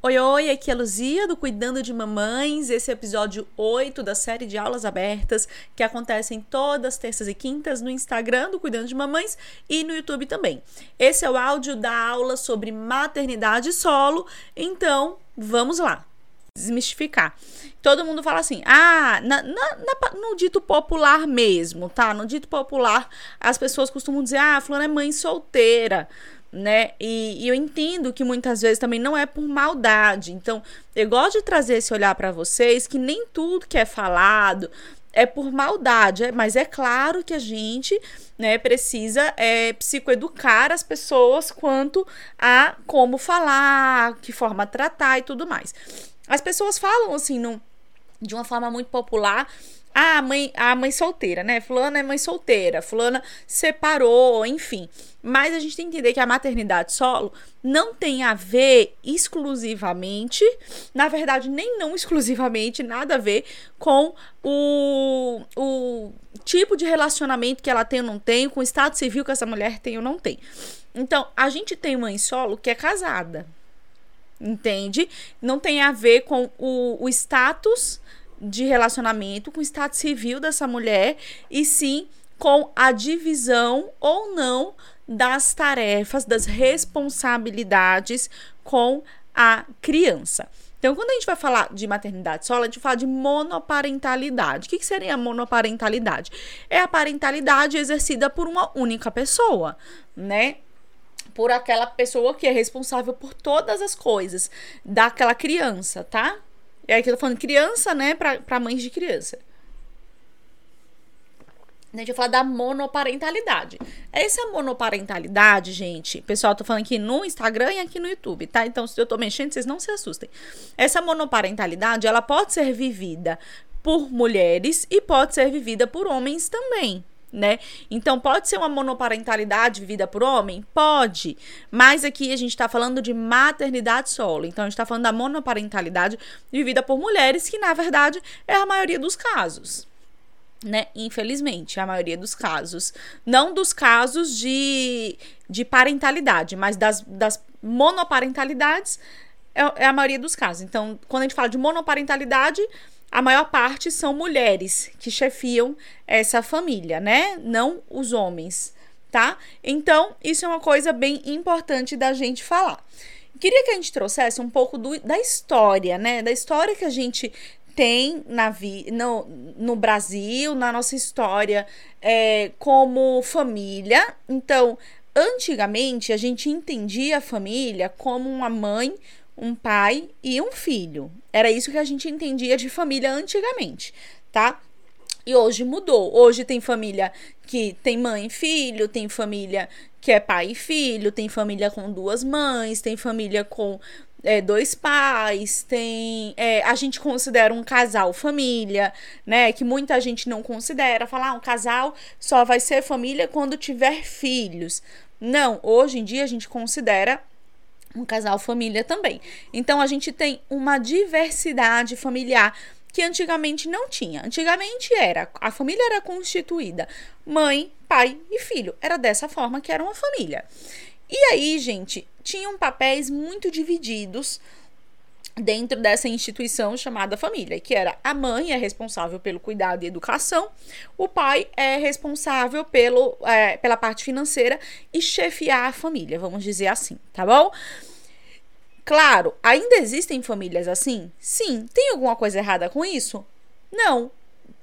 Oi, oi, aqui é a Luzia do Cuidando de Mamães. Esse é o episódio 8 da série de aulas abertas que acontecem todas terças e quintas no Instagram do Cuidando de Mamães e no YouTube também. Esse é o áudio da aula sobre maternidade solo, então vamos lá. Desmistificar. Todo mundo fala assim, ah, na, na, na, no dito popular mesmo, tá? No dito popular, as pessoas costumam dizer, ah, fulano é mãe solteira né? E, e, eu entendo que muitas vezes também não é por maldade. Então, eu gosto de trazer esse olhar para vocês que nem tudo que é falado é por maldade, é, mas é claro que a gente né, precisa é, psicoeducar as pessoas quanto a como falar, que forma tratar e tudo mais. As pessoas falam assim, no, de uma forma muito popular, ah, a mãe, a mãe solteira, né? Fulana é mãe solteira, fulana separou, enfim. Mas a gente tem que entender que a maternidade solo não tem a ver exclusivamente, na verdade, nem não exclusivamente, nada a ver com o, o tipo de relacionamento que ela tem ou não tem, com o estado civil que essa mulher tem ou não tem. Então, a gente tem mãe solo que é casada, entende? Não tem a ver com o, o status de relacionamento, com o estado civil dessa mulher, e sim com a divisão ou não das tarefas, das responsabilidades com a criança. Então, quando a gente vai falar de maternidade solo, a gente fala de monoparentalidade. O que, que seria a monoparentalidade? É a parentalidade exercida por uma única pessoa, né? Por aquela pessoa que é responsável por todas as coisas daquela criança, tá? É aqui eu tô falando criança, né? Para mães de criança. A gente vai falar da monoparentalidade. Essa monoparentalidade, gente, pessoal, tô falando aqui no Instagram e aqui no YouTube, tá? Então, se eu tô mexendo, vocês não se assustem. Essa monoparentalidade, ela pode ser vivida por mulheres e pode ser vivida por homens também, né? Então, pode ser uma monoparentalidade vivida por homem? Pode. Mas aqui a gente está falando de maternidade solo. Então, a gente está falando da monoparentalidade vivida por mulheres, que na verdade é a maioria dos casos né? Infelizmente, a maioria dos casos. Não dos casos de, de parentalidade, mas das, das monoparentalidades é, é a maioria dos casos. Então, quando a gente fala de monoparentalidade, a maior parte são mulheres que chefiam essa família, né? Não os homens, tá? Então, isso é uma coisa bem importante da gente falar. Queria que a gente trouxesse um pouco do, da história, né? Da história que a gente tem na vi no, no Brasil, na nossa história, é, como família. Então, antigamente, a gente entendia a família como uma mãe, um pai e um filho. Era isso que a gente entendia de família antigamente, tá? E hoje mudou. Hoje tem família que tem mãe e filho, tem família que é pai e filho, tem família com duas mães, tem família com é, dois pais, tem. É, a gente considera um casal família, né? Que muita gente não considera. Falar, ah, um casal só vai ser família quando tiver filhos. Não, hoje em dia a gente considera um casal família também. Então a gente tem uma diversidade familiar que antigamente não tinha. Antigamente era a família era constituída mãe, pai e filho. Era dessa forma que era uma família. E aí, gente, tinham papéis muito divididos dentro dessa instituição chamada família, que era a mãe é responsável pelo cuidado e educação, o pai é responsável pelo, é, pela parte financeira e chefiar a família, vamos dizer assim, tá bom? Claro, ainda existem famílias assim? Sim. Tem alguma coisa errada com isso? Não.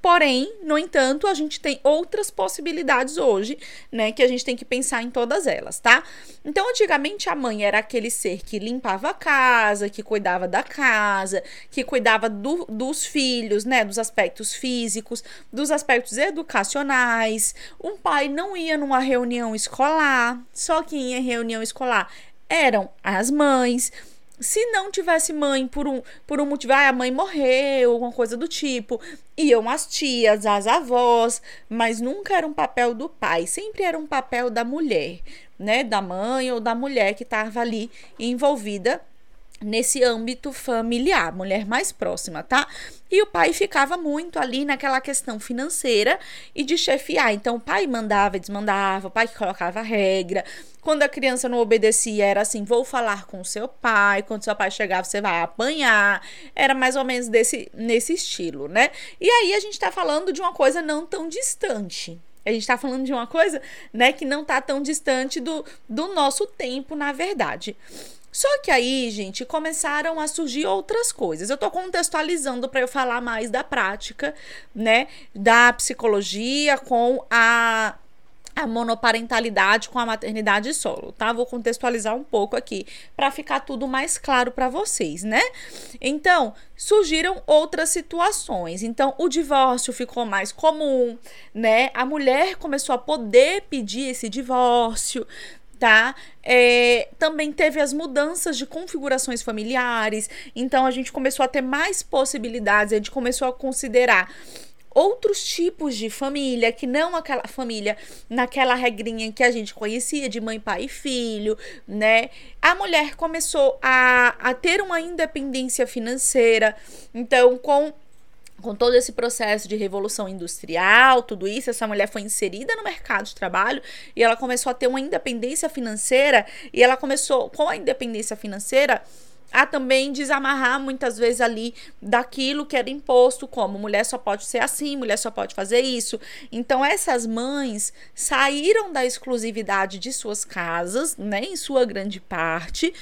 Porém, no entanto, a gente tem outras possibilidades hoje, né? Que a gente tem que pensar em todas elas, tá? Então, antigamente, a mãe era aquele ser que limpava a casa, que cuidava da casa, que cuidava do, dos filhos, né? Dos aspectos físicos, dos aspectos educacionais. Um pai não ia numa reunião escolar, só quem ia em reunião escolar eram as mães se não tivesse mãe por um, por um motivo, ah, a mãe morreu, alguma coisa do tipo, iam as tias, as avós, mas nunca era um papel do pai, sempre era um papel da mulher, né, da mãe ou da mulher que estava ali envolvida nesse âmbito familiar, mulher mais próxima, tá? E o pai ficava muito ali naquela questão financeira e de chefiar. Então o pai mandava e desmandava, o pai que colocava regra. Quando a criança não obedecia, era assim: vou falar com seu pai. Quando seu pai chegava, você vai apanhar. Era mais ou menos desse, nesse estilo, né? E aí a gente tá falando de uma coisa não tão distante. A gente está falando de uma coisa, né, que não tá tão distante do, do nosso tempo, na verdade. Só que aí, gente, começaram a surgir outras coisas. Eu tô contextualizando para eu falar mais da prática, né, da psicologia com a a monoparentalidade com a maternidade solo, tá? Vou contextualizar um pouco aqui para ficar tudo mais claro para vocês, né? Então, surgiram outras situações. Então, o divórcio ficou mais comum, né? A mulher começou a poder pedir esse divórcio, tá? É, também teve as mudanças de configurações familiares, então a gente começou a ter mais possibilidades, a gente começou a considerar outros tipos de família, que não aquela família naquela regrinha que a gente conhecia de mãe, pai e filho, né? A mulher começou a, a ter uma independência financeira, então com com todo esse processo de revolução industrial, tudo isso, essa mulher foi inserida no mercado de trabalho e ela começou a ter uma independência financeira e ela começou com a independência financeira a também desamarrar muitas vezes ali daquilo que era imposto, como mulher só pode ser assim, mulher só pode fazer isso. Então essas mães saíram da exclusividade de suas casas, né, em sua grande parte,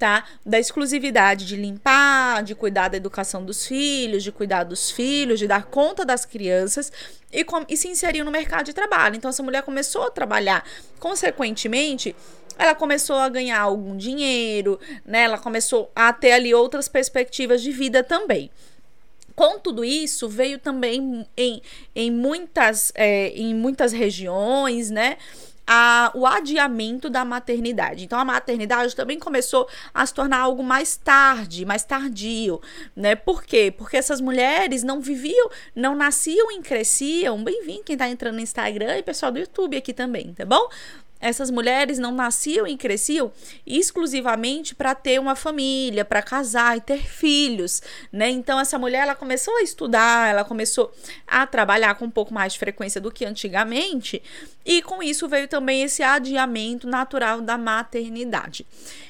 tá? Da exclusividade de limpar, de cuidar da educação dos filhos, de cuidar dos filhos, de dar conta das crianças e, com, e se inseriu no mercado de trabalho. Então, essa mulher começou a trabalhar. Consequentemente, ela começou a ganhar algum dinheiro, né? Ela começou a ter ali outras perspectivas de vida também. Com tudo isso, veio também em, em, muitas, é, em muitas regiões, né? A, o adiamento da maternidade. Então, a maternidade também começou a se tornar algo mais tarde, mais tardio, né? Por quê? Porque essas mulheres não viviam, não nasciam e cresciam. Bem-vindo quem tá entrando no Instagram e pessoal do YouTube aqui também, tá bom? Essas mulheres não nasciam e cresciam exclusivamente para ter uma família, para casar e ter filhos, né? Então essa mulher ela começou a estudar, ela começou a trabalhar com um pouco mais de frequência do que antigamente, e com isso veio também esse adiamento natural da maternidade.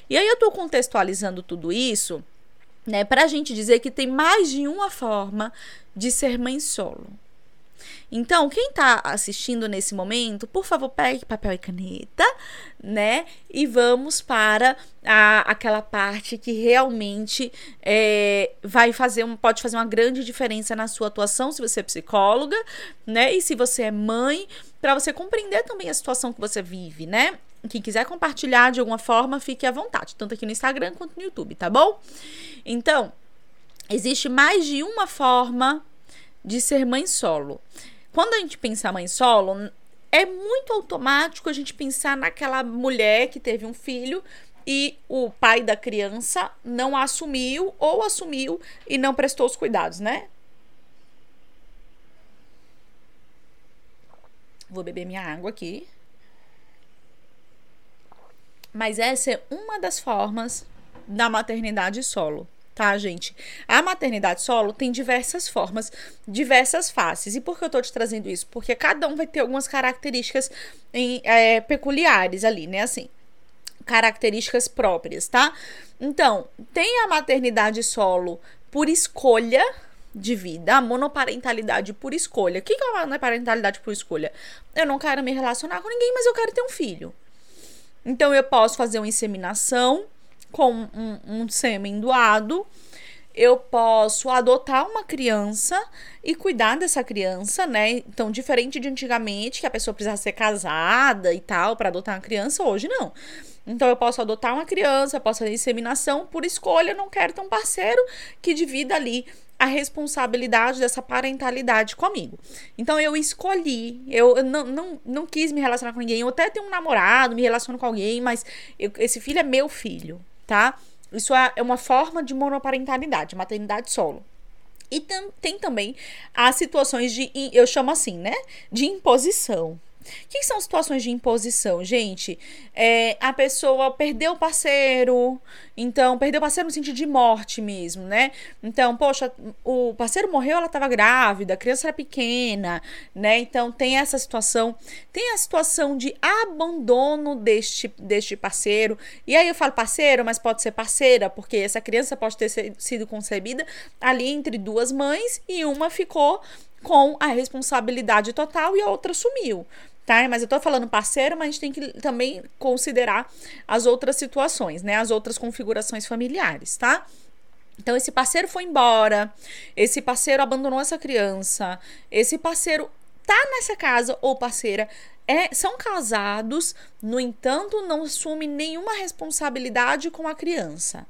E aí eu estou contextualizando tudo isso, né, para a gente dizer que tem mais de uma forma de ser mãe solo. Então, quem está assistindo nesse momento, por favor, pegue papel e caneta, né? E vamos para a, aquela parte que realmente é, vai fazer um, pode fazer uma grande diferença na sua atuação, se você é psicóloga, né? E se você é mãe, para você compreender também a situação que você vive, né? Quem quiser compartilhar de alguma forma, fique à vontade, tanto aqui no Instagram quanto no YouTube, tá bom? Então, existe mais de uma forma de ser mãe solo. Quando a gente pensa mãe solo, é muito automático a gente pensar naquela mulher que teve um filho e o pai da criança não assumiu ou assumiu e não prestou os cuidados, né? Vou beber minha água aqui. Mas essa é uma das formas da maternidade solo tá, gente? A maternidade solo tem diversas formas, diversas faces. E por que eu tô te trazendo isso? Porque cada um vai ter algumas características em, é, peculiares ali, né? Assim, características próprias, tá? Então, tem a maternidade solo por escolha de vida, a monoparentalidade por escolha. O que é a monoparentalidade por escolha? Eu não quero me relacionar com ninguém, mas eu quero ter um filho. Então, eu posso fazer uma inseminação com um, um sêmen doado, eu posso adotar uma criança e cuidar dessa criança, né? Então, diferente de antigamente, que a pessoa precisava ser casada e tal para adotar uma criança, hoje não. Então, eu posso adotar uma criança, posso fazer inseminação por escolha, não quero ter um parceiro que divida ali a responsabilidade dessa parentalidade comigo. Então eu escolhi, eu, não, não, não quis me relacionar com ninguém. Eu até tenho um namorado, me relaciono com alguém, mas eu, esse filho é meu filho tá? Isso é, é uma forma de monoparentalidade, maternidade solo. E tem também as situações de, eu chamo assim, né? De imposição, O que são situações de imposição, gente? É, a pessoa perdeu o parceiro, então, perdeu o parceiro no sentido de morte mesmo, né? Então, poxa, o parceiro morreu, ela estava grávida, a criança era pequena, né? Então, tem essa situação. Tem a situação de abandono deste, deste parceiro. E aí eu falo parceiro, mas pode ser parceira, porque essa criança pode ter sido concebida ali entre duas mães e uma ficou com a responsabilidade total e a outra sumiu tá? Mas eu tô falando parceiro, mas a gente tem que também considerar as outras situações, né? As outras configurações familiares, tá? Então, esse parceiro foi embora, esse parceiro abandonou essa criança, esse parceiro tá nessa casa ou parceira é, são casados, no entanto, não assume nenhuma responsabilidade com a criança.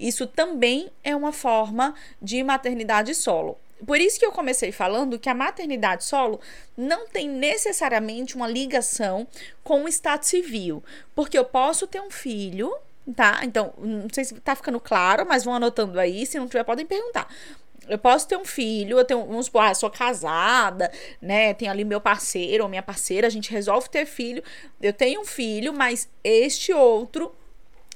Isso também é uma forma de maternidade solo. Por isso que eu comecei falando que a maternidade solo não tem necessariamente uma ligação com o estado civil, porque eu posso ter um filho, tá? Então, não sei se tá ficando claro, mas vão anotando aí, se não tiver podem perguntar. Eu posso ter um filho, eu tenho, vamos supor, ah, sou casada, né? Tenho ali meu parceiro ou minha parceira, a gente resolve ter filho. Eu tenho um filho, mas este outro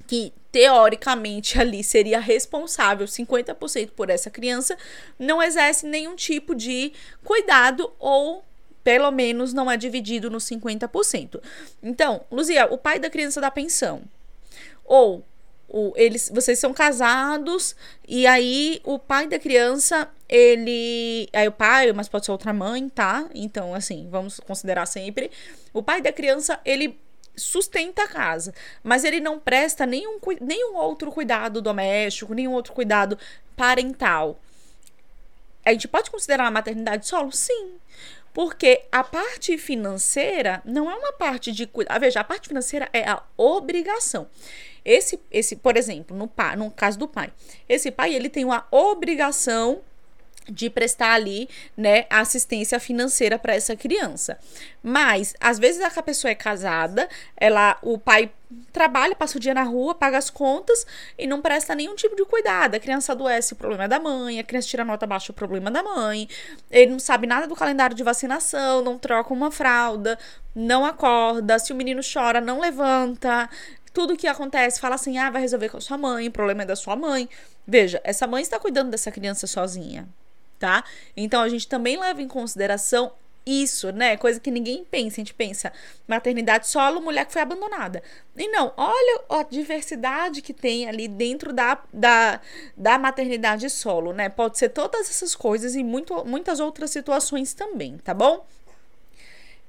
que teoricamente ali seria responsável 50% por essa criança, não exerce nenhum tipo de cuidado ou pelo menos não é dividido nos 50%. Então, Luzia, o pai da criança dá pensão. Ou o, eles, vocês são casados e aí o pai da criança, ele, aí o pai, mas pode ser outra mãe, tá? Então, assim, vamos considerar sempre, o pai da criança, ele sustenta a casa, mas ele não presta nenhum, nenhum outro cuidado doméstico, nenhum outro cuidado parental. A gente pode considerar a maternidade solo? Sim. Porque a parte financeira não é uma parte de cuidar. Veja, a parte financeira é a obrigação. Esse, esse, por exemplo, no, pai, no caso do pai, esse pai ele tem uma obrigação de prestar ali, né, assistência financeira para essa criança. Mas às vezes a pessoa é casada, ela, o pai trabalha, passa o dia na rua, paga as contas e não presta nenhum tipo de cuidado. A criança adoece, o problema é da mãe, a criança tira nota baixa, o problema é da mãe. Ele não sabe nada do calendário de vacinação, não troca uma fralda, não acorda, se o menino chora, não levanta. Tudo que acontece, fala assim: "Ah, vai resolver com a sua mãe, o problema é da sua mãe". Veja, essa mãe está cuidando dessa criança sozinha tá? Então a gente também leva em consideração isso, né? Coisa que ninguém pensa. A gente pensa maternidade solo, mulher que foi abandonada. E não, olha a diversidade que tem ali dentro da, da, da maternidade solo, né? Pode ser todas essas coisas e muito, muitas outras situações também, tá bom?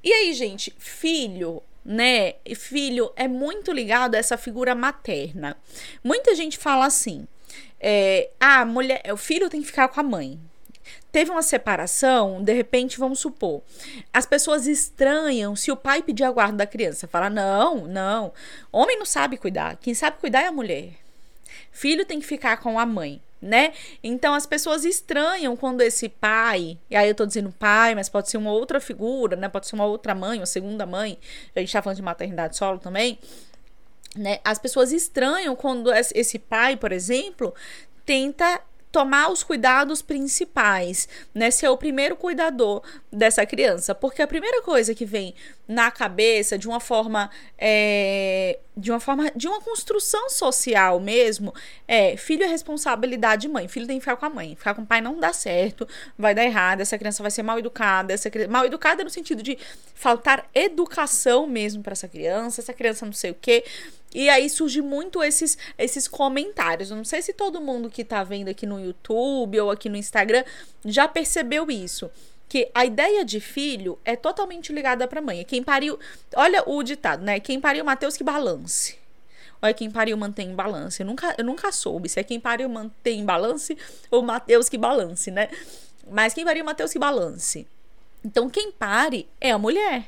E aí, gente, filho, né? Filho é muito ligado a essa figura materna. Muita gente fala assim: é, ah, mulher, o filho tem que ficar com a mãe teve uma separação, de repente, vamos supor, as pessoas estranham se o pai pedir a guarda da criança. Fala, não, não. Homem não sabe cuidar. Quem sabe cuidar é a mulher. Filho tem que ficar com a mãe, né? Então as pessoas estranham quando esse pai, e aí eu tô dizendo pai, mas pode ser uma outra figura, né? Pode ser uma outra mãe, uma segunda mãe. A gente tá falando de maternidade solo também. Né? As pessoas estranham quando esse pai, por exemplo, tenta tomar os cuidados principais, né? Ser o primeiro cuidador dessa criança. Porque a primeira coisa que vem na cabeça de uma forma é, de uma forma de uma construção social mesmo é filho é responsabilidade de mãe filho tem que ficar com a mãe. Ficar com o pai não dá certo vai dar errado essa criança vai ser mal educada essa mal educada no sentido de faltar educação mesmo para essa criança essa criança não sei o que e aí surge muito esses, esses comentários. Eu não sei se todo mundo que tá vendo aqui no YouTube ou aqui no Instagram já percebeu isso que a ideia de filho é totalmente ligada para a mãe. É quem pariu, olha o ditado, né? Quem pariu Mateus que balance. É quem pariu mantém em balance. Eu nunca, eu nunca soube se é quem pariu mantém em balance ou Mateus que balance, né? Mas quem pariu Mateus que balance. Então quem pare é a mulher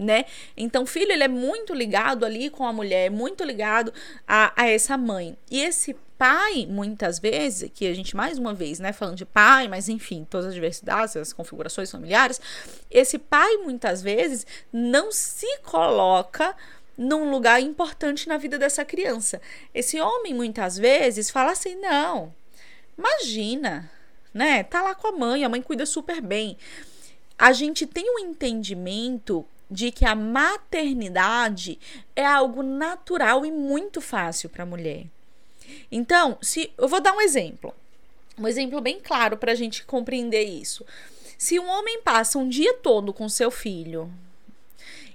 né? Então, o filho ele é muito ligado ali com a mulher, muito ligado a, a essa mãe. E esse pai, muitas vezes, que a gente mais uma vez, né, falando de pai, mas enfim, todas as diversidades, as configurações familiares, esse pai muitas vezes não se coloca num lugar importante na vida dessa criança. Esse homem muitas vezes fala assim: "Não. Imagina, né? Tá lá com a mãe, a mãe cuida super bem". A gente tem um entendimento de que a maternidade é algo natural e muito fácil para a mulher. Então, se eu vou dar um exemplo, um exemplo bem claro para a gente compreender isso. Se um homem passa um dia todo com seu filho,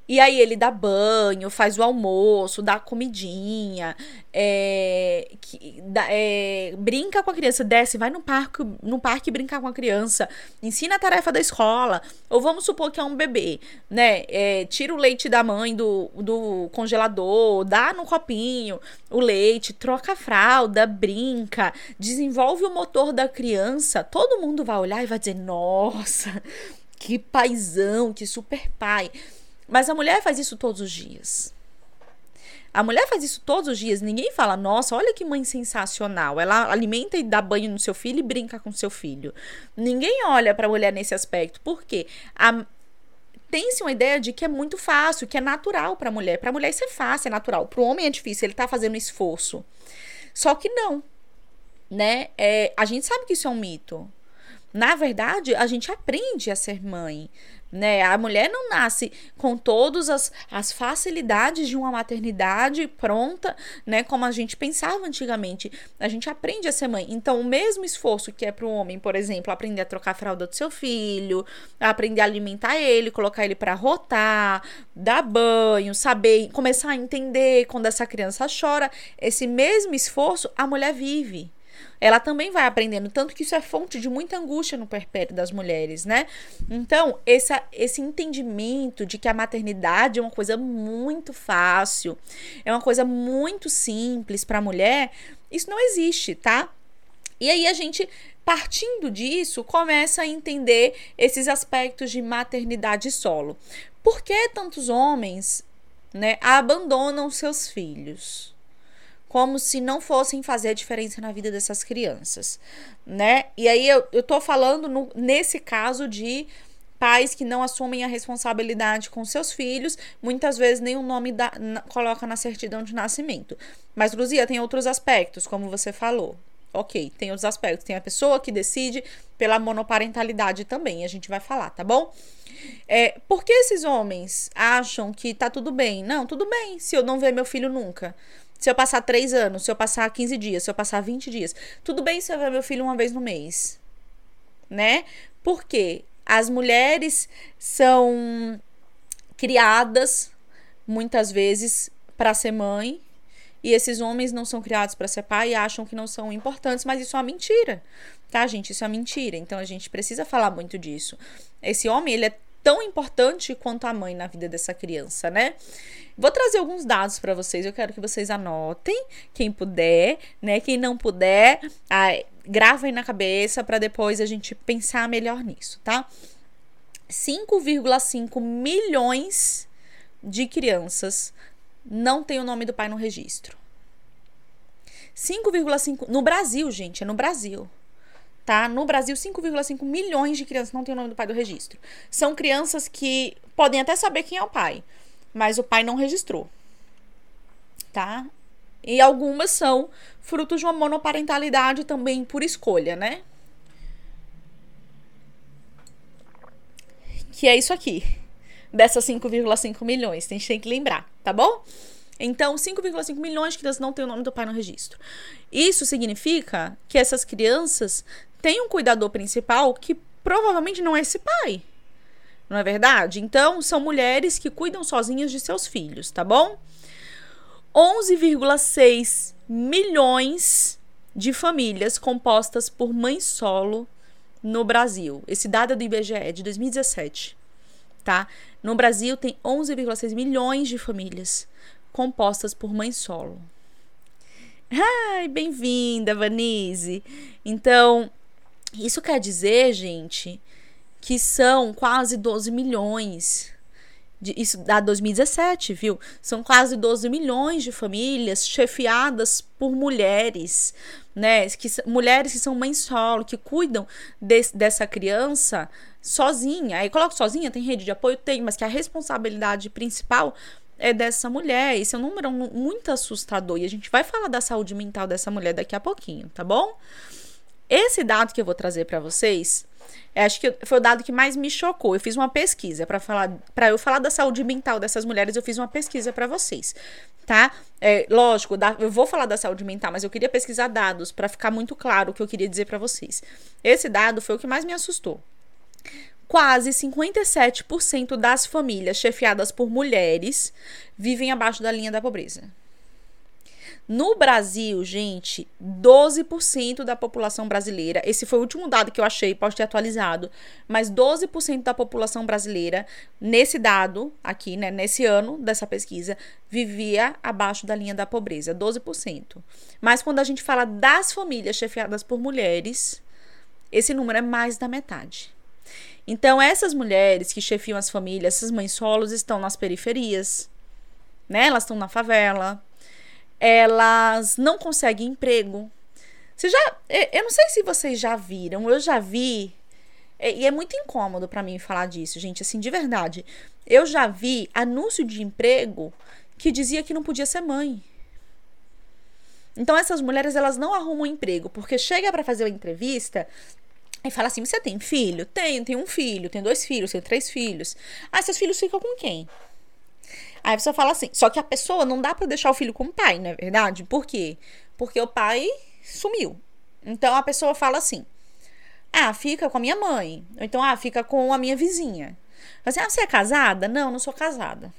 e aí ele dá banho, faz o almoço, dá comidinha, é, que, dá, é, brinca com a criança, desce, vai no parque, no parque brincar com a criança, ensina a tarefa da escola. Ou vamos supor que é um bebê, né? É, tira o leite da mãe do, do congelador, dá no copinho o leite, troca a fralda, brinca, desenvolve o motor da criança. Todo mundo vai olhar e vai dizer: nossa, que paizão, que super pai. Mas a mulher faz isso todos os dias. A mulher faz isso todos os dias. Ninguém fala, nossa, olha que mãe sensacional. Ela alimenta e dá banho no seu filho e brinca com seu filho. Ninguém olha para a mulher nesse aspecto. Por quê? A... Tem-se uma ideia de que é muito fácil, que é natural para a mulher. Para a mulher isso é fácil, é natural. Para o homem é difícil, ele está fazendo esforço. Só que não. Né? É, a gente sabe que isso é um mito. Na verdade, a gente aprende a ser mãe né? A mulher não nasce com todas as, as facilidades de uma maternidade pronta, né? Como a gente pensava antigamente. A gente aprende a ser mãe. Então, o mesmo esforço que é para o homem, por exemplo, aprender a trocar a fralda do seu filho, aprender a alimentar ele, colocar ele para rotar, dar banho, saber, começar a entender quando essa criança chora, esse mesmo esforço a mulher vive ela também vai aprendendo. Tanto que isso é fonte de muita angústia no perpétuo das mulheres, né? Então, esse, esse entendimento de que a maternidade é uma coisa muito fácil, é uma coisa muito simples para a mulher, isso não existe, tá? E aí a gente, partindo disso, começa a entender esses aspectos de maternidade solo. Por que tantos homens né, abandonam seus filhos? Como se não fossem fazer a diferença na vida dessas crianças, né? E aí eu, eu tô falando no, nesse caso de pais que não assumem a responsabilidade com seus filhos, muitas vezes nem o nome da, na, coloca na certidão de nascimento. Mas, Luzia, tem outros aspectos, como você falou. Ok, tem outros aspectos. Tem a pessoa que decide pela monoparentalidade também, a gente vai falar, tá bom? É, por que esses homens acham que tá tudo bem? Não, tudo bem se eu não ver meu filho nunca. Se eu passar três anos, se eu passar 15 dias, se eu passar 20 dias, tudo bem se eu ver meu filho uma vez no mês, né? Porque as mulheres são criadas muitas vezes para ser mãe e esses homens não são criados para ser pai e acham que não são importantes, mas isso é uma mentira. Tá, gente? Isso é mentira. Então a gente precisa falar muito disso. Esse homem, ele é tão importante quanto a mãe na vida dessa criança, né? Vou trazer alguns dados para vocês. Eu quero que vocês anotem, quem puder, né? Quem não puder, ai, gravem na cabeça para depois a gente pensar melhor nisso, tá? 5,5 milhões de crianças não têm o nome do pai no registro. 5,5 no Brasil, gente, é no Brasil tá? No Brasil, 5,5 milhões de crianças não têm o nome do pai do registro. São crianças que podem até saber quem é o pai, mas o pai não registrou, tá? E algumas são frutos de uma monoparentalidade também por escolha, né? Que é isso aqui, dessas 5,5 milhões, a gente tem que lembrar, tá bom? Então, 5,5 milhões de crianças não têm o nome do pai no registro. Isso significa que essas crianças tem um cuidador principal que provavelmente não é esse pai. Não é verdade? Então, são mulheres que cuidam sozinhas de seus filhos, tá bom? 11,6 milhões de famílias compostas por mãe solo no Brasil. Esse dado é do IBGE de 2017, tá? No Brasil tem 11,6 milhões de famílias compostas por mãe solo. Ai, bem-vinda, Vanise. Então, isso quer dizer, gente, que são quase 12 milhões. De, isso dá 2017, viu? São quase 12 milhões de famílias chefiadas por mulheres, né? Que, mulheres que são mães solo, que cuidam de, dessa criança sozinha. Aí coloco sozinha, tem rede de apoio? Tem, mas que a responsabilidade principal é dessa mulher. Esse é um número muito assustador. E a gente vai falar da saúde mental dessa mulher daqui a pouquinho, tá bom? esse dado que eu vou trazer para vocês, acho que foi o dado que mais me chocou. Eu fiz uma pesquisa para falar, para eu falar da saúde mental dessas mulheres, eu fiz uma pesquisa para vocês, tá? É, lógico, eu vou falar da saúde mental, mas eu queria pesquisar dados para ficar muito claro o que eu queria dizer para vocês. Esse dado foi o que mais me assustou. Quase 57% das famílias chefiadas por mulheres vivem abaixo da linha da pobreza. No Brasil, gente, 12% da população brasileira, esse foi o último dado que eu achei, pode ter atualizado, mas 12% da população brasileira, nesse dado aqui, né, nesse ano dessa pesquisa, vivia abaixo da linha da pobreza, 12%. Mas quando a gente fala das famílias chefiadas por mulheres, esse número é mais da metade. Então, essas mulheres que chefiam as famílias, essas mães solos, estão nas periferias, né? Elas estão na favela, elas não conseguem emprego. Você já, eu não sei se vocês já viram, eu já vi, e é muito incômodo para mim falar disso, gente, assim, de verdade. Eu já vi anúncio de emprego que dizia que não podia ser mãe. Então essas mulheres elas não arrumam emprego, porque chega para fazer uma entrevista e fala assim: "Você tem filho? Tenho, tenho um filho, tenho dois filhos, tenho três filhos. Ah, seus filhos ficam com quem? Aí a pessoa fala assim, só que a pessoa não dá para deixar o filho com o pai, não é verdade? Por quê? Porque o pai sumiu. Então a pessoa fala assim: "Ah, fica com a minha mãe". Ou então: "Ah, fica com a minha vizinha". Mas assim, ah, você é casada? Não, não sou casada.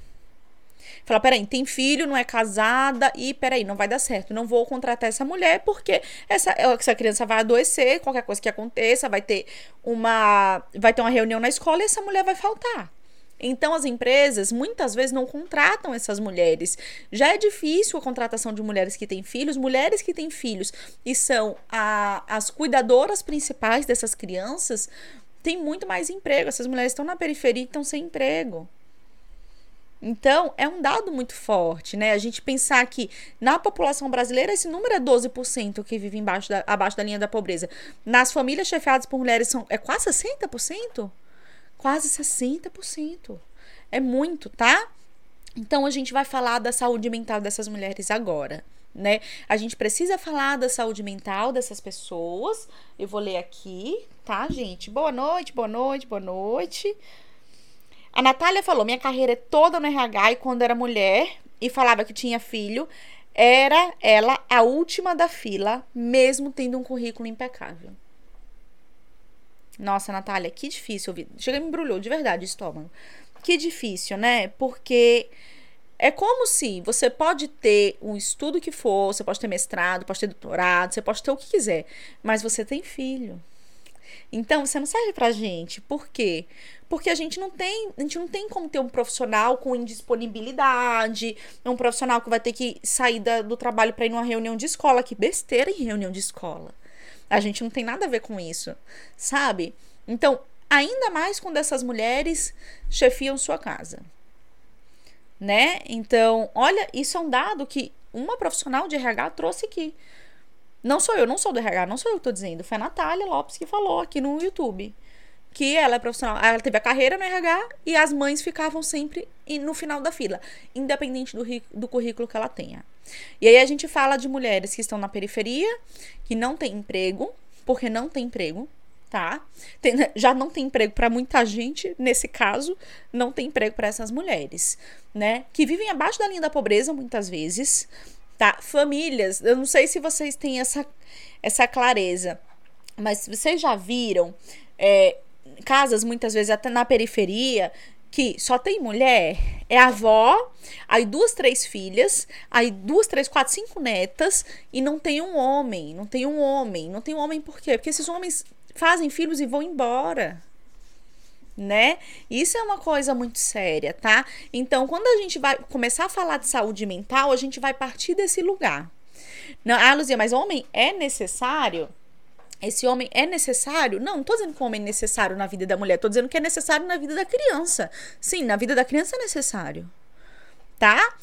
Fala, peraí, tem filho, não é casada e peraí, não vai dar certo. Não vou contratar essa mulher porque essa, essa criança vai adoecer, qualquer coisa que aconteça, vai ter uma vai ter uma reunião na escola e essa mulher vai faltar. Então, as empresas muitas vezes não contratam essas mulheres. Já é difícil a contratação de mulheres que têm filhos, mulheres que têm filhos e são a, as cuidadoras principais dessas crianças, têm muito mais emprego. Essas mulheres estão na periferia e estão sem emprego. Então, é um dado muito forte, né? A gente pensar que na população brasileira esse número é 12% que vive embaixo da, abaixo da linha da pobreza. Nas famílias chefiadas por mulheres são, é quase 60%? Quase 60%. É muito, tá? Então a gente vai falar da saúde mental dessas mulheres agora, né? A gente precisa falar da saúde mental dessas pessoas. Eu vou ler aqui, tá, gente? Boa noite, boa noite, boa noite. A Natália falou: minha carreira é toda no RH e quando era mulher e falava que tinha filho, era ela a última da fila, mesmo tendo um currículo impecável. Nossa, Natália, que difícil ouvir. Chega me embrulhou de verdade estômago. Que difícil, né? Porque é como se você pode ter um estudo que for, você pode ter mestrado, pode ter doutorado, você pode ter o que quiser, mas você tem filho. Então, você não serve pra gente. Por quê? Porque a gente não tem, a gente não tem como ter um profissional com indisponibilidade, um profissional que vai ter que sair da, do trabalho para ir numa reunião de escola, que besteira em reunião de escola. A gente não tem nada a ver com isso, sabe? Então, ainda mais quando essas mulheres chefiam sua casa. Né? Então, olha, isso é um dado que uma profissional de RH trouxe aqui. Não sou eu, não sou do RH, não sou eu que tô dizendo. Foi a Natália Lopes que falou aqui no YouTube. Que ela é profissional, ela teve a carreira no RH e as mães ficavam sempre no final da fila, independente do, do currículo que ela tenha. E aí a gente fala de mulheres que estão na periferia, que não têm emprego, porque não tem emprego, tá? Tem, já não tem emprego para muita gente, nesse caso, não tem emprego para essas mulheres, né? Que vivem abaixo da linha da pobreza muitas vezes, tá? Famílias, eu não sei se vocês têm essa, essa clareza, mas vocês já viram é, casas muitas vezes até na periferia que só tem mulher, é avó, aí duas, três filhas, aí duas, três, quatro, cinco netas, e não tem um homem, não tem um homem, não tem um homem por quê? Porque esses homens fazem filhos e vão embora. Né? Isso é uma coisa muito séria, tá? Então, quando a gente vai começar a falar de saúde mental, a gente vai partir desse lugar. Não, ah, Luzia, mas homem é necessário? esse homem é necessário? Não, não tô dizendo que o homem é necessário na vida da mulher, tô dizendo que é necessário na vida da criança. Sim, na vida da criança é necessário. Tá?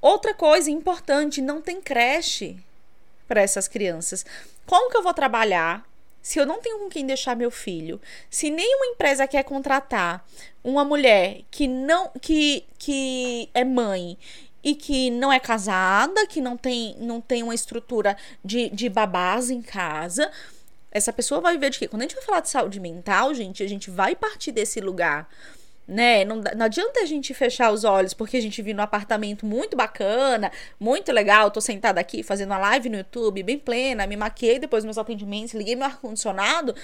Outra coisa importante, não tem creche para essas crianças. Como que eu vou trabalhar se eu não tenho com quem deixar meu filho? Se nenhuma empresa quer contratar uma mulher que não que, que é mãe e que não é casada, que não tem, não tem uma estrutura de, de babás em casa, Essa pessoa vai viver de quê? Quando a gente vai falar de saúde mental, gente, a gente vai partir desse lugar né? Não, não adianta a gente fechar os olhos porque a gente vive num apartamento muito bacana, muito legal. Tô sentada aqui fazendo uma live no YouTube, bem plena, me maquiei depois dos meus atendimentos, liguei meu ar-condicionado,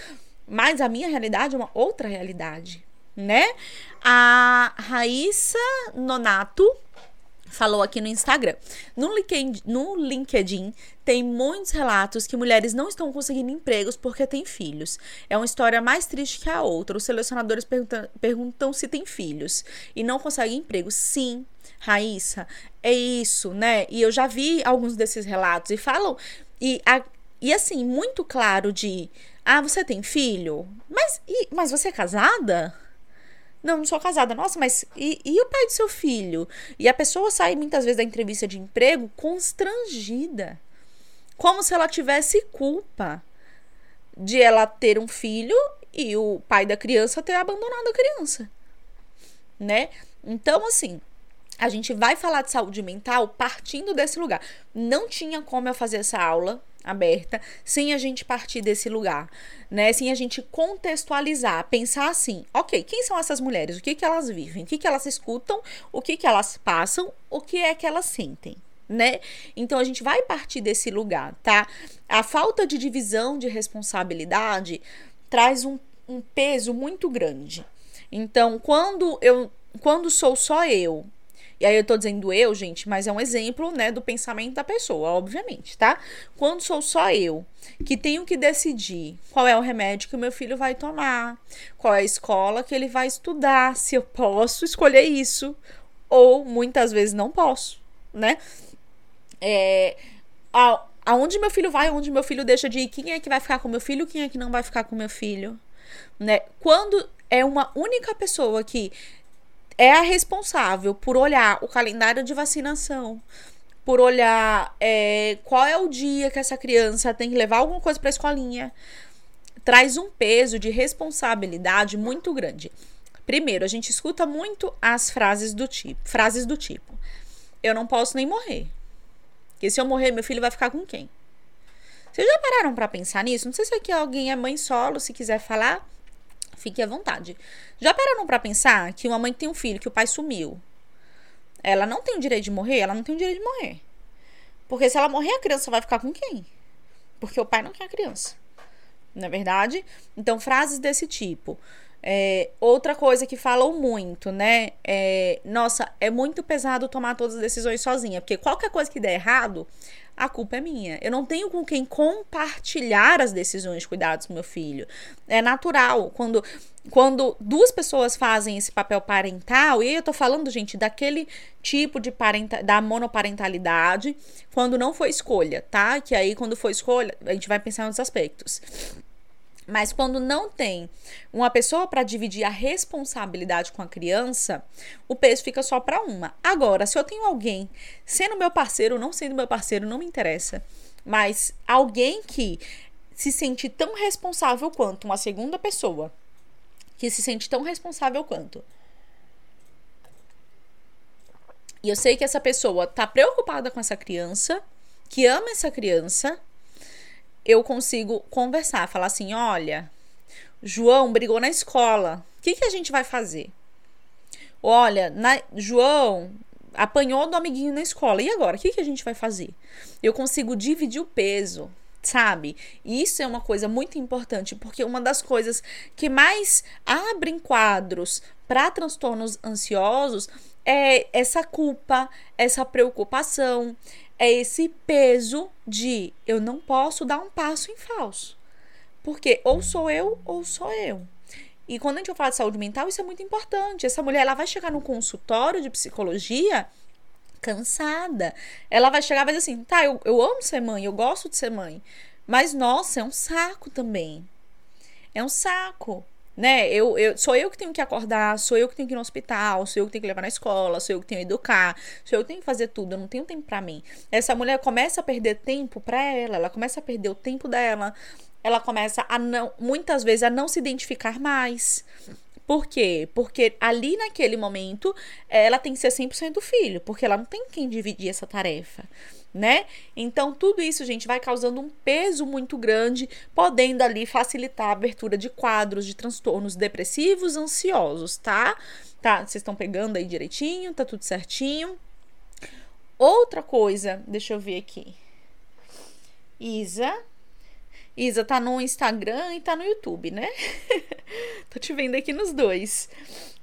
mas a minha realidade é uma outra realidade, né? A Raíssa Nonato falou aqui no Instagram. No LinkedIn, no LinkedIn tem muitos relatos que mulheres não estão conseguindo empregos porque têm filhos. É uma história mais triste que a outra. Os selecionadores perguntam, perguntam se tem filhos e não conseguem emprego. Sim, Raíssa, é isso, né? E eu já vi alguns desses relatos e falam. E, a, e assim, muito claro de. Ah, você tem filho? Mas, e, mas você é casada? Não, não sou casada. Nossa, mas e, e o pai do seu filho? E a pessoa sai muitas vezes da entrevista de emprego constrangida. Como se ela tivesse culpa de ela ter um filho e o pai da criança ter abandonado a criança. Né? Então, assim, a gente vai falar de saúde mental partindo desse lugar. Não tinha como eu fazer essa aula aberta sem a gente partir desse lugar, né? Sem a gente contextualizar, pensar assim, ok, quem são essas mulheres? O que que elas vivem? O que que elas escutam? O que que elas passam? O que é que elas sentem? Né? Então a gente vai partir desse lugar, tá? A falta de divisão de responsabilidade traz um, um peso muito grande. Então, quando eu quando sou só eu e aí eu tô dizendo eu, gente, mas é um exemplo, né, do pensamento da pessoa, obviamente, tá? Quando sou só eu que tenho que decidir qual é o remédio que o meu filho vai tomar, qual é a escola que ele vai estudar, se eu posso escolher isso ou muitas vezes não posso, né? É, a, aonde meu filho vai, aonde meu filho deixa de ir, quem é que vai ficar com meu filho, quem é que não vai ficar com meu filho, né? Quando é uma única pessoa que é a responsável por olhar o calendário de vacinação, por olhar é, qual é o dia que essa criança tem que levar alguma coisa para a escolinha, traz um peso de responsabilidade muito grande. Primeiro, a gente escuta muito as frases do tipo, frases do tipo: eu não posso nem morrer. Porque se eu morrer, meu filho vai ficar com quem? Vocês já pararam para pensar nisso? Não sei se aqui alguém é mãe solo, se quiser falar, Fique à vontade. Já pararam para pensar que uma mãe tem um filho que o pai sumiu? Ela não tem o direito de morrer? Ela não tem o direito de morrer. Porque se ela morrer, a criança vai ficar com quem? Porque o pai não quer a criança. Não é verdade? Então, frases desse tipo. É, outra coisa que falam muito, né? É, nossa, é muito pesado tomar todas as decisões sozinha. Porque qualquer coisa que der errado, a culpa é minha. Eu não tenho com quem compartilhar as decisões de cuidados com meu filho. É natural quando quando duas pessoas fazem esse papel parental, e eu tô falando, gente, daquele tipo de parenta, da monoparentalidade, quando não foi escolha, tá? Que aí quando foi escolha, a gente vai pensar nos aspectos. Mas quando não tem uma pessoa para dividir a responsabilidade com a criança, o peso fica só para uma. Agora, se eu tenho alguém sendo meu parceiro ou não sendo meu parceiro, não me interessa. Mas alguém que se sente tão responsável quanto uma segunda pessoa, que se sente tão responsável quanto. E eu sei que essa pessoa tá preocupada com essa criança, que ama essa criança, eu consigo conversar, falar assim: olha, João brigou na escola, o que, que a gente vai fazer? Olha, na, João apanhou do amiguinho na escola, e agora? O que, que a gente vai fazer? Eu consigo dividir o peso, sabe? E isso é uma coisa muito importante, porque uma das coisas que mais abrem quadros para transtornos ansiosos é essa culpa, essa preocupação, é esse peso de eu não posso dar um passo em falso. Porque ou sou eu ou sou eu. E quando a gente fala de saúde mental, isso é muito importante. Essa mulher ela vai chegar no consultório de psicologia cansada. Ela vai chegar e vai dizer assim: tá, eu, eu amo ser mãe, eu gosto de ser mãe. Mas, nossa, é um saco também. É um saco né? Eu, eu, sou eu que tenho que acordar, sou eu que tenho que ir no hospital, sou eu que tenho que levar na escola, sou eu que tenho que educar, sou eu que tenho que fazer tudo, eu não tenho tempo para mim. Essa mulher começa a perder tempo para ela, ela começa a perder o tempo dela, ela começa a não, muitas vezes a não se identificar mais. Por quê? Porque ali naquele momento ela tem que ser 100% filho, porque ela não tem quem dividir essa tarefa. Né? Então, tudo isso, gente, vai causando um peso muito grande, podendo ali facilitar a abertura de quadros de transtornos depressivos, ansiosos, tá? Tá, vocês estão pegando aí direitinho, tá tudo certinho. Outra coisa, deixa eu ver aqui. Isa. Isa tá no Instagram e tá no YouTube, né? Tô te vendo aqui nos dois.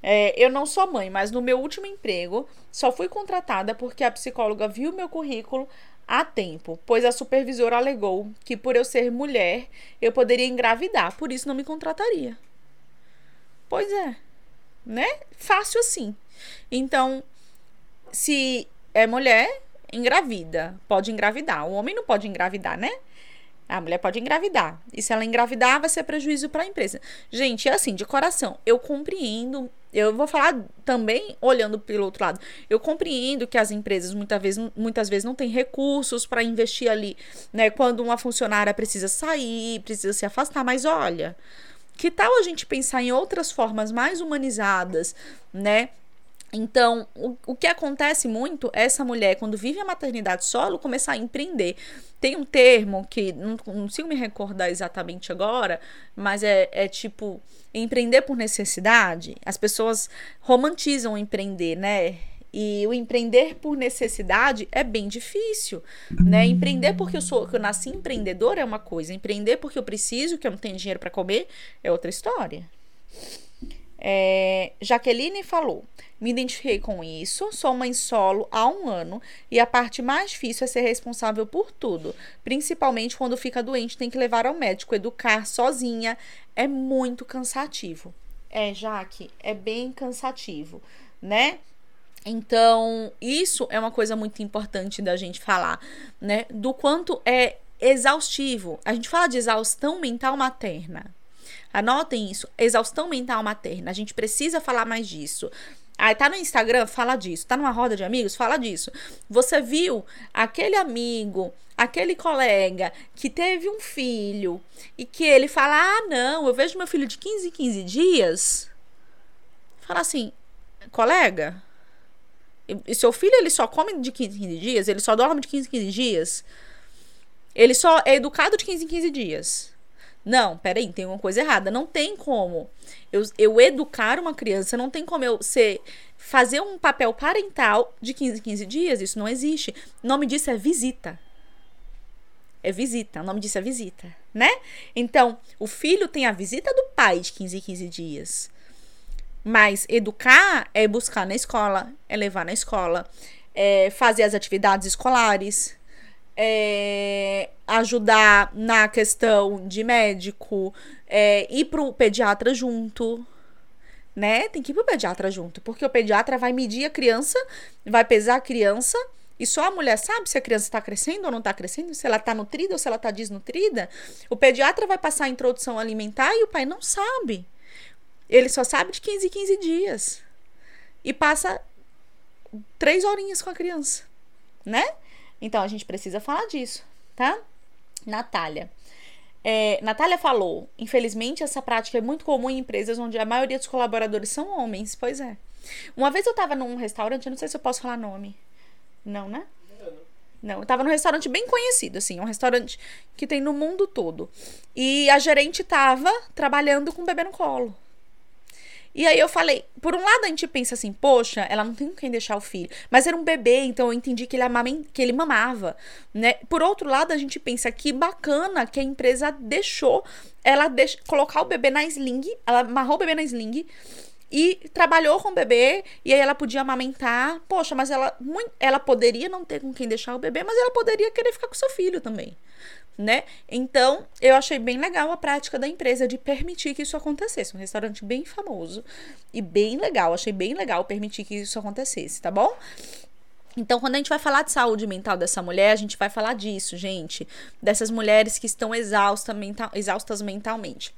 É, eu não sou mãe, mas no meu último emprego só fui contratada porque a psicóloga viu meu currículo a tempo, pois a supervisora alegou que por eu ser mulher eu poderia engravidar, por isso não me contrataria. Pois é, né? Fácil assim. Então, se é mulher, engravida, pode engravidar. O homem não pode engravidar, né? A mulher pode engravidar. E se ela engravidar, vai ser prejuízo para a empresa. Gente, é assim, de coração, eu compreendo. Eu vou falar também olhando pelo outro lado. Eu compreendo que as empresas muitas vezes, muitas vezes não têm recursos para investir ali, né? Quando uma funcionária precisa sair, precisa se afastar. Mas olha, que tal a gente pensar em outras formas mais humanizadas, né? Então, o, o que acontece muito é essa mulher, quando vive a maternidade solo, começar a empreender. Tem um termo que não, não consigo me recordar exatamente agora, mas é, é tipo empreender por necessidade. As pessoas romantizam empreender, né? E o empreender por necessidade é bem difícil, né? Empreender porque eu sou, que eu nasci empreendedor é uma coisa, empreender porque eu preciso, que eu não tenho dinheiro para comer, é outra história. É, Jaqueline falou: me identifiquei com isso, sou mãe solo há um ano e a parte mais difícil é ser responsável por tudo, principalmente quando fica doente, tem que levar ao médico, educar sozinha é muito cansativo. É, Jaque, é bem cansativo, né? Então, isso é uma coisa muito importante da gente falar, né? Do quanto é exaustivo. A gente fala de exaustão mental materna. Anotem isso, exaustão mental materna. A gente precisa falar mais disso. Aí tá no Instagram, fala disso. Tá numa roda de amigos, fala disso. Você viu aquele amigo, aquele colega que teve um filho e que ele fala: "Ah, não, eu vejo meu filho de 15 em 15 dias". Fala assim: "Colega, e seu filho ele só come de 15 em 15 dias, ele só dorme de 15 em 15 dias. Ele só é educado de 15 em 15 dias. Não, peraí, tem uma coisa errada. Não tem como eu, eu educar uma criança, não tem como eu ser fazer um papel parental de 15 em 15 dias, isso não existe. O nome disso é visita. É visita, o nome disso é visita, né? Então, o filho tem a visita do pai de 15 em 15 dias. Mas educar é buscar na escola, é levar na escola, é fazer as atividades escolares, é, ajudar na questão de médico, é, ir pro pediatra junto, né? Tem que ir pro pediatra junto, porque o pediatra vai medir a criança, vai pesar a criança, e só a mulher sabe se a criança está crescendo ou não está crescendo, se ela está nutrida ou se ela está desnutrida. O pediatra vai passar a introdução alimentar e o pai não sabe. Ele só sabe de 15 em 15 dias. E passa três horinhas com a criança, né? Então a gente precisa falar disso, tá? Natália. É, Natália falou: infelizmente, essa prática é muito comum em empresas onde a maioria dos colaboradores são homens. Pois é. Uma vez eu tava num restaurante, eu não sei se eu posso falar nome. Não, né? Não, eu tava num restaurante bem conhecido, assim, um restaurante que tem no mundo todo. E a gerente tava trabalhando com o bebê no colo. E aí eu falei, por um lado a gente pensa assim, poxa, ela não tem com quem deixar o filho. Mas era um bebê, então eu entendi que ele, amament, que ele mamava, né? Por outro lado, a gente pensa que bacana que a empresa deixou ela deix, colocar o bebê na sling, ela amarrou o bebê na sling e trabalhou com o bebê e aí ela podia amamentar. Poxa, mas ela, muito, ela poderia não ter com quem deixar o bebê, mas ela poderia querer ficar com seu filho também né? Então, eu achei bem legal a prática da empresa de permitir que isso acontecesse. Um restaurante bem famoso e bem legal. Achei bem legal permitir que isso acontecesse, tá bom? Então, quando a gente vai falar de saúde mental dessa mulher, a gente vai falar disso, gente. Dessas mulheres que estão exausta mental, exaustas mentalmente.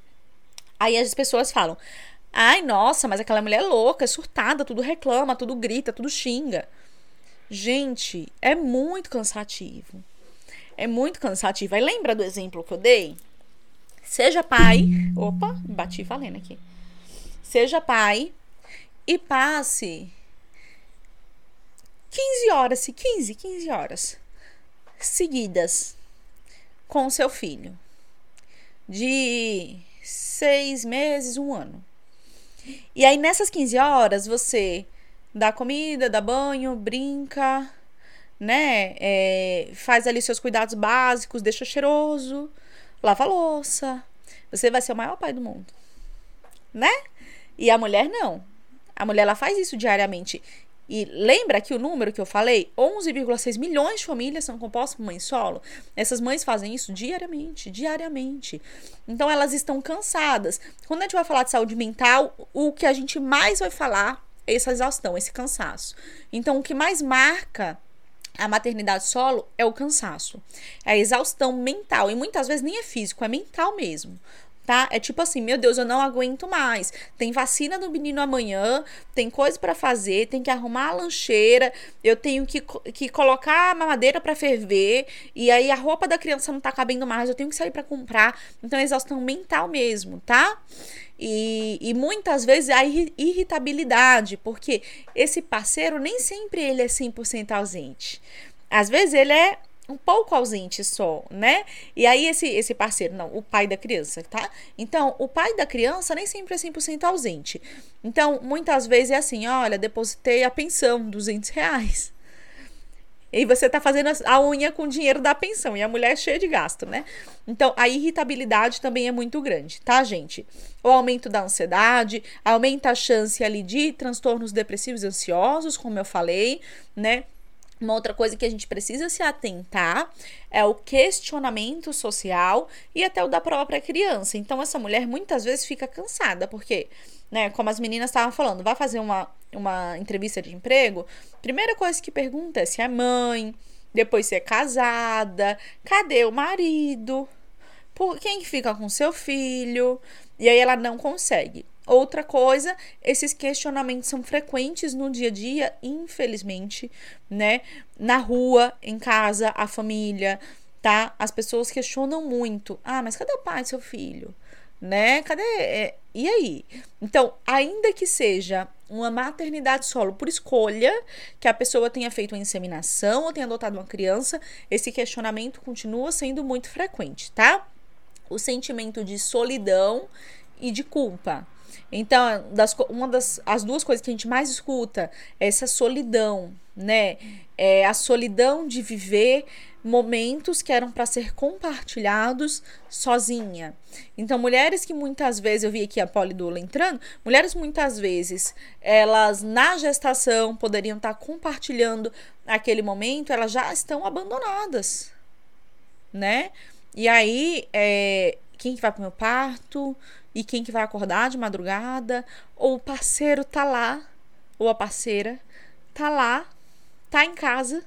Aí as pessoas falam: ai, nossa, mas aquela mulher é louca, é surtada, tudo reclama, tudo grita, tudo xinga. Gente, é muito cansativo é muito cansativo. Aí lembra do exemplo que eu dei? Seja pai. Opa, bati valendo aqui. Seja pai e passe 15 horas, 15, 15 horas seguidas com seu filho de seis meses, um ano. E aí, nessas 15 horas, você dá comida, dá banho, brinca, né? É, faz ali seus cuidados básicos, deixa cheiroso, lava louça. Você vai ser o maior pai do mundo, né? E a mulher não. A mulher ela faz isso diariamente. E lembra que o número que eu falei? 11,6 milhões de famílias são compostas por mães solo. Essas mães fazem isso diariamente, diariamente. Então elas estão cansadas. Quando a gente vai falar de saúde mental, o que a gente mais vai falar é essa exaustão, esse cansaço. Então o que mais marca a maternidade solo é o cansaço, é a exaustão mental e muitas vezes nem é físico, é mental mesmo tá? É tipo assim, meu Deus, eu não aguento mais. Tem vacina do menino amanhã, tem coisa para fazer, tem que arrumar a lancheira, eu tenho que, que colocar a mamadeira para ferver, e aí a roupa da criança não tá cabendo mais, eu tenho que sair para comprar. Então é exaustão mental mesmo, tá? E, e muitas vezes a irritabilidade, porque esse parceiro nem sempre ele é 100% ausente. Às vezes ele é um pouco ausente só, né? E aí esse esse parceiro, não, o pai da criança, tá? Então, o pai da criança nem sempre é 100% ausente. Então, muitas vezes é assim, olha, depositei a pensão, 200 reais. E você tá fazendo a unha com o dinheiro da pensão e a mulher é cheia de gasto, né? Então, a irritabilidade também é muito grande, tá, gente? O aumento da ansiedade, aumenta a chance ali de transtornos depressivos e ansiosos, como eu falei, né? Uma outra coisa que a gente precisa se atentar é o questionamento social e até o da própria criança. Então, essa mulher muitas vezes fica cansada, porque, né, como as meninas estavam falando, vai fazer uma, uma entrevista de emprego, primeira coisa que pergunta é se é mãe, depois se é casada, cadê o marido, por quem fica com seu filho, e aí ela não consegue. Outra coisa, esses questionamentos são frequentes no dia a dia, infelizmente, né? Na rua, em casa, a família, tá? As pessoas questionam muito. Ah, mas cadê o pai do seu filho? Né? Cadê? É, e aí? Então, ainda que seja uma maternidade solo por escolha, que a pessoa tenha feito uma inseminação ou tenha adotado uma criança, esse questionamento continua sendo muito frequente, tá? O sentimento de solidão e de culpa. Então, das, uma das as duas coisas que a gente mais escuta é essa solidão, né? É a solidão de viver momentos que eram para ser compartilhados sozinha. Então, mulheres que muitas vezes, eu vi aqui a polidula entrando, mulheres muitas vezes, elas na gestação poderiam estar compartilhando aquele momento, elas já estão abandonadas, né? E aí, é, quem que vai pro meu parto? E quem que vai acordar de madrugada, ou o parceiro tá lá, ou a parceira tá lá, tá em casa,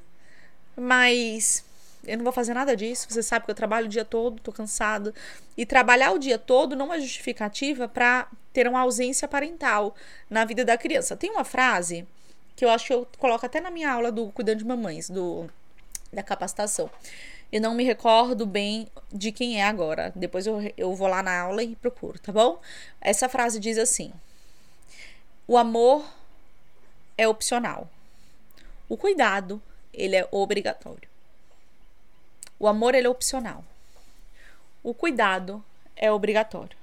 mas eu não vou fazer nada disso. Você sabe que eu trabalho o dia todo, tô cansado. E trabalhar o dia todo não é justificativa para ter uma ausência parental na vida da criança. Tem uma frase que eu acho que eu coloco até na minha aula do Cuidando de Mamães, do da capacitação, eu não me recordo bem de quem é agora. Depois eu, eu vou lá na aula e procuro, tá bom? Essa frase diz assim: O amor é opcional. O cuidado, ele é obrigatório. O amor, ele é opcional. O cuidado é obrigatório,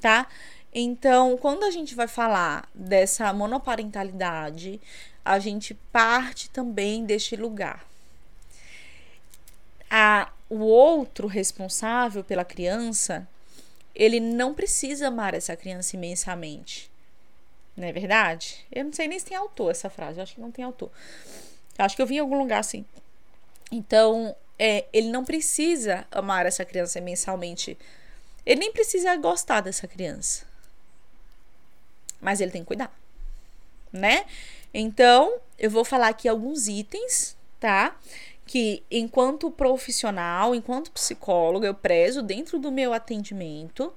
tá? Então, quando a gente vai falar dessa monoparentalidade, a gente parte também deste lugar a, o outro responsável pela criança, ele não precisa amar essa criança imensamente. Não é verdade? Eu não sei nem se tem autor essa frase, eu acho que não tem autor. Eu acho que eu vi em algum lugar assim. Então, é, ele não precisa amar essa criança imensamente. Ele nem precisa gostar dessa criança. Mas ele tem que cuidar, né? Então, eu vou falar aqui alguns itens, tá? Que, enquanto profissional, enquanto psicóloga, eu prezo dentro do meu atendimento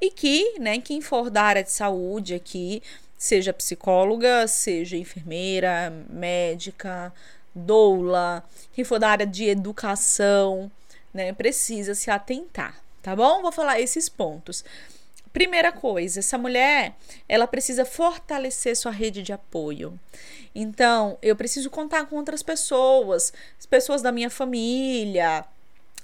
e que, né, quem for da área de saúde aqui, seja psicóloga, seja enfermeira, médica, doula, quem for da área de educação, né, precisa se atentar, tá bom? Vou falar esses pontos. Primeira coisa, essa mulher, ela precisa fortalecer sua rede de apoio. Então, eu preciso contar com outras pessoas, as pessoas da minha família.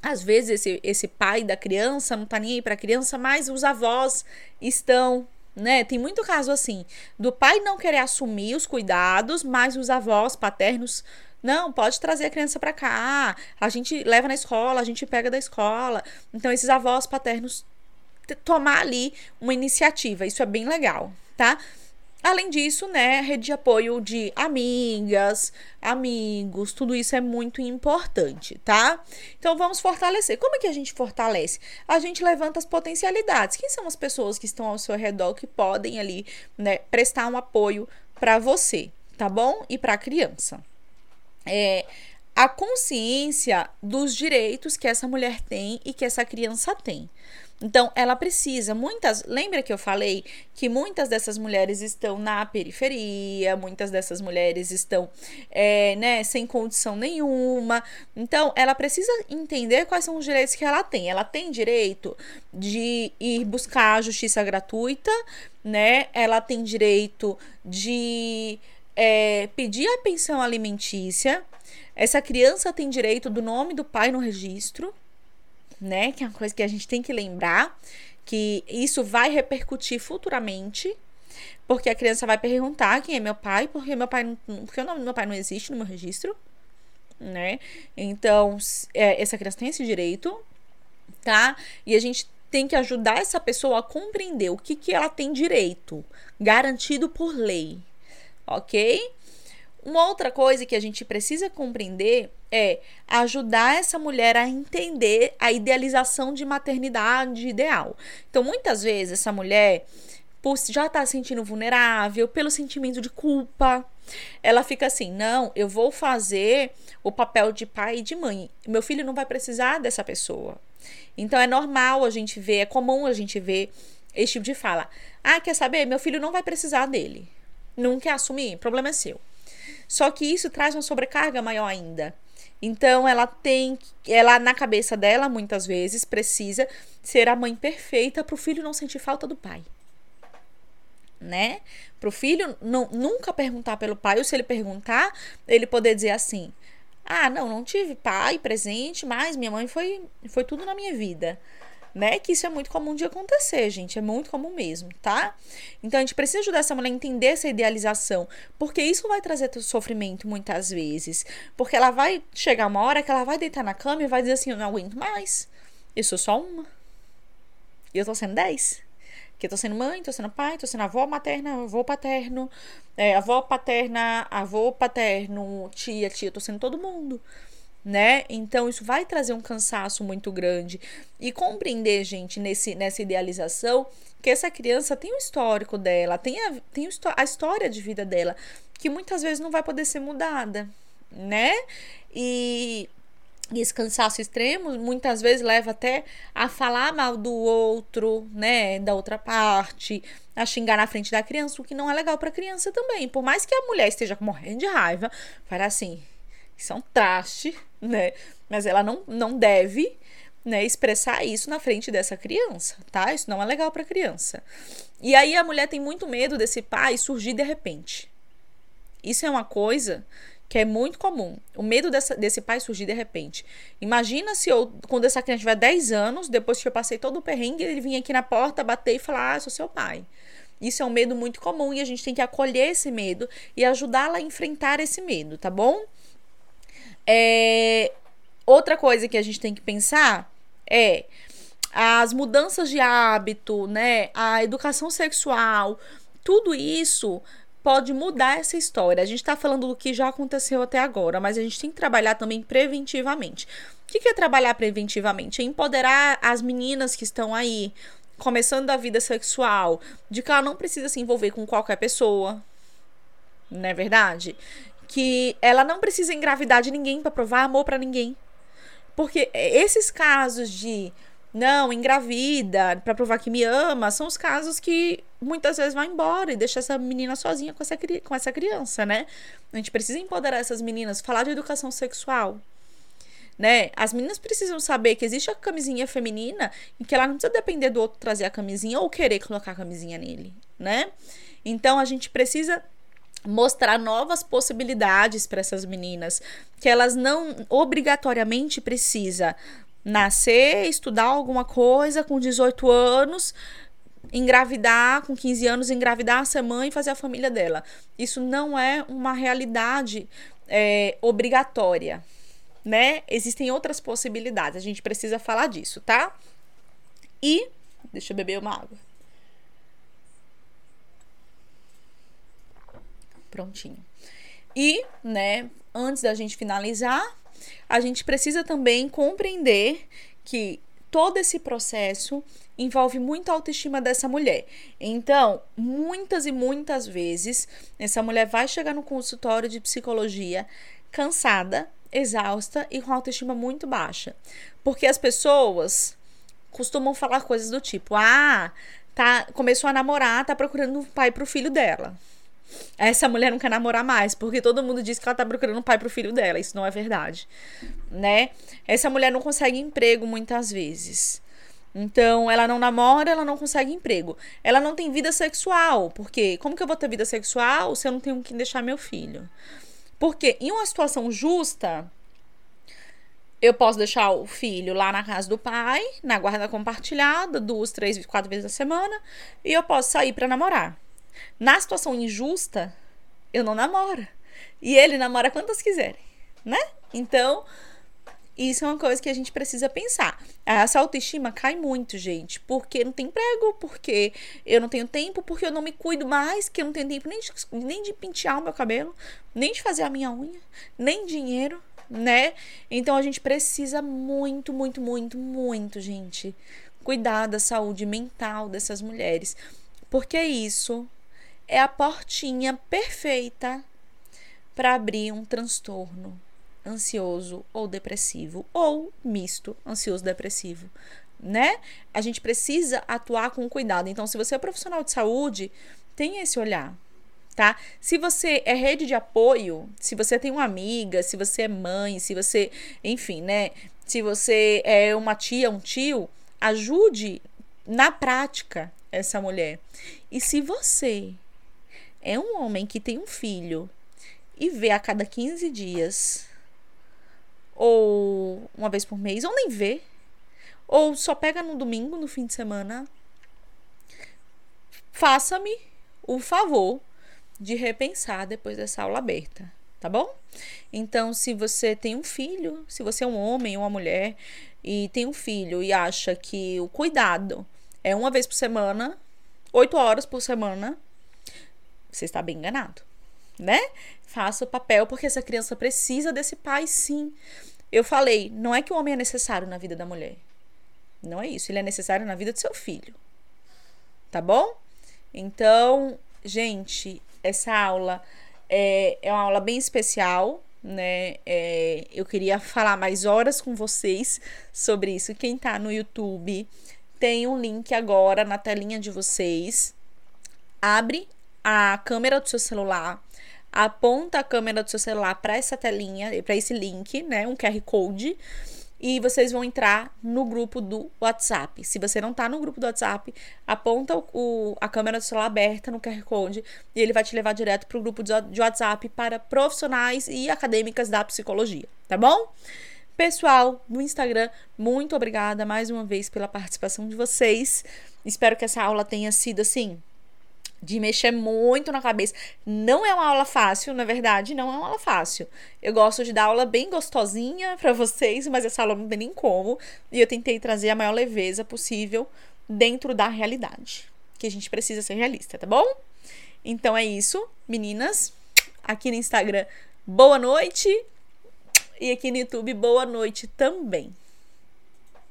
Às vezes esse, esse pai da criança não tá nem aí para a criança, mas os avós estão né? Tem muito caso assim, do pai não querer assumir os cuidados, mas os avós paternos não, pode trazer a criança para cá. A gente leva na escola, a gente pega da escola. Então esses avós paternos tomar ali uma iniciativa, isso é bem legal, tá? Além disso, né, rede de apoio de amigas, amigos, tudo isso é muito importante, tá? Então vamos fortalecer. Como é que a gente fortalece? A gente levanta as potencialidades. Quem são as pessoas que estão ao seu redor que podem ali, né, prestar um apoio para você, tá bom? E para a criança. É, a consciência dos direitos que essa mulher tem e que essa criança tem. Então, ela precisa, muitas. Lembra que eu falei que muitas dessas mulheres estão na periferia, muitas dessas mulheres estão, é, né, sem condição nenhuma. Então, ela precisa entender quais são os direitos que ela tem. Ela tem direito de ir buscar a justiça gratuita, né? Ela tem direito de é, pedir a pensão alimentícia. Essa criança tem direito do nome do pai no registro né? Que é uma coisa que a gente tem que lembrar que isso vai repercutir futuramente, porque a criança vai perguntar quem é meu pai, porque meu pai porque o nome do meu pai não existe no meu registro, né? Então, é, essa criança tem esse direito, tá? E a gente tem que ajudar essa pessoa a compreender o que, que ela tem direito, garantido por lei, ok? Uma outra coisa que a gente precisa compreender é ajudar essa mulher a entender a idealização de maternidade ideal. Então, muitas vezes, essa mulher por já está se sentindo vulnerável, pelo sentimento de culpa, ela fica assim: não, eu vou fazer o papel de pai e de mãe. Meu filho não vai precisar dessa pessoa. Então é normal a gente ver, é comum a gente ver esse tipo de fala. Ah, quer saber? Meu filho não vai precisar dele. Não quer assumir? Problema é seu. Só que isso traz uma sobrecarga maior ainda. Então ela tem, ela na cabeça dela muitas vezes precisa ser a mãe perfeita para o filho não sentir falta do pai. Né? Para o filho não, nunca perguntar pelo pai, ou se ele perguntar, ele poder dizer assim: Ah, não, não tive pai presente, mas minha mãe foi, foi tudo na minha vida né? Que isso é muito comum de acontecer, gente. É muito comum mesmo, tá? Então a gente precisa ajudar essa mulher a entender essa idealização, porque isso vai trazer sofrimento muitas vezes. Porque ela vai chegar uma hora que ela vai deitar na cama e vai dizer assim: Eu não aguento mais. Eu sou só uma. E eu tô sendo dez. Que eu tô sendo mãe, tô sendo pai, tô sendo avó materna, avô paterno, é, avó paterna, avô paterno, tia, tia, tô sendo todo mundo né? Então isso vai trazer um cansaço muito grande e compreender, gente, nesse nessa idealização que essa criança tem o histórico dela, tem a, tem a história de vida dela, que muitas vezes não vai poder ser mudada, né? E e esse cansaço extremo muitas vezes leva até a falar mal do outro, né, da outra parte, a xingar na frente da criança, o que não é legal para a criança também. Por mais que a mulher esteja morrendo de raiva, para assim, isso é um traste, né? Mas ela não, não deve né, expressar isso na frente dessa criança, tá? Isso não é legal para criança. E aí a mulher tem muito medo desse pai surgir de repente. Isso é uma coisa que é muito comum. O medo dessa, desse pai surgir de repente. Imagina se eu, quando essa criança tiver 10 anos, depois que eu passei todo o perrengue, ele vinha aqui na porta, bater e falar: Ah, sou seu pai. Isso é um medo muito comum e a gente tem que acolher esse medo e ajudá-la a enfrentar esse medo, tá bom? É, outra coisa que a gente tem que pensar é as mudanças de hábito, né? A educação sexual, tudo isso pode mudar essa história. A gente está falando do que já aconteceu até agora, mas a gente tem que trabalhar também preventivamente. O que é trabalhar preventivamente? É empoderar as meninas que estão aí, começando a vida sexual, de que ela não precisa se envolver com qualquer pessoa. Não é verdade? Que ela não precisa engravidar de ninguém para provar amor para ninguém. Porque esses casos de não, engravida para provar que me ama, são os casos que muitas vezes vai embora e deixa essa menina sozinha com essa, com essa criança, né? A gente precisa empoderar essas meninas, falar de educação sexual. né? As meninas precisam saber que existe a camisinha feminina e que ela não precisa depender do outro trazer a camisinha ou querer colocar a camisinha nele, né? Então a gente precisa mostrar novas possibilidades para essas meninas, que elas não obrigatoriamente precisa nascer, estudar alguma coisa com 18 anos, engravidar com 15 anos, engravidar, ser mãe e fazer a família dela. Isso não é uma realidade é, obrigatória, né? Existem outras possibilidades. A gente precisa falar disso, tá? E deixa eu beber uma água. Prontinho. E, né, antes da gente finalizar, a gente precisa também compreender que todo esse processo envolve muita autoestima dessa mulher. Então, muitas e muitas vezes, essa mulher vai chegar no consultório de psicologia cansada, exausta e com autoestima muito baixa. Porque as pessoas costumam falar coisas do tipo: "Ah, tá, começou a namorar, tá procurando um pai pro filho dela". Essa mulher não quer namorar mais, porque todo mundo diz que ela tá procurando um pai pro filho dela. Isso não é verdade, né? Essa mulher não consegue emprego muitas vezes. Então, ela não namora, ela não consegue emprego. Ela não tem vida sexual, porque como que eu vou ter vida sexual se eu não tenho que deixar meu filho? Porque em uma situação justa, eu posso deixar o filho lá na casa do pai, na guarda compartilhada, duas, três, quatro vezes a semana, e eu posso sair para namorar. Na situação injusta, eu não namoro. E ele namora quantas quiserem, né? Então, isso é uma coisa que a gente precisa pensar. Essa autoestima cai muito, gente, porque não tem emprego, porque eu não tenho tempo, porque eu não me cuido mais, que eu não tenho tempo nem de, nem de pentear o meu cabelo, nem de fazer a minha unha, nem dinheiro, né? Então a gente precisa muito, muito, muito, muito, gente, cuidar da saúde mental dessas mulheres, porque isso é a portinha perfeita para abrir um transtorno ansioso ou depressivo ou misto ansioso depressivo, né? A gente precisa atuar com cuidado. Então, se você é profissional de saúde, tenha esse olhar, tá? Se você é rede de apoio, se você tem uma amiga, se você é mãe, se você, enfim, né? Se você é uma tia, um tio, ajude na prática essa mulher. E se você é um homem que tem um filho e vê a cada 15 dias, ou uma vez por mês, ou nem vê, ou só pega no domingo, no fim de semana, faça-me o favor de repensar depois dessa aula aberta, tá bom? Então, se você tem um filho, se você é um homem ou uma mulher e tem um filho e acha que o cuidado é uma vez por semana, oito horas por semana, você está bem enganado, né? Faça o papel porque essa criança precisa desse pai, sim. Eu falei, não é que o homem é necessário na vida da mulher. Não é isso. Ele é necessário na vida do seu filho. Tá bom? Então, gente, essa aula é, é uma aula bem especial, né? É, eu queria falar mais horas com vocês sobre isso. Quem tá no YouTube tem um link agora na telinha de vocês. Abre a câmera do seu celular, aponta a câmera do seu celular para essa telinha, para esse link, né, um QR Code, e vocês vão entrar no grupo do WhatsApp. Se você não está no grupo do WhatsApp, aponta o, a câmera do celular aberta no QR Code e ele vai te levar direto para o grupo de WhatsApp para profissionais e acadêmicas da psicologia, tá bom? Pessoal no Instagram, muito obrigada mais uma vez pela participação de vocês. Espero que essa aula tenha sido assim de mexer muito na cabeça. Não é uma aula fácil, na verdade, não é uma aula fácil. Eu gosto de dar aula bem gostosinha para vocês, mas essa aula não tem nem como. E eu tentei trazer a maior leveza possível dentro da realidade. Que a gente precisa ser realista, tá bom? Então é isso, meninas. Aqui no Instagram, boa noite. E aqui no YouTube, boa noite também.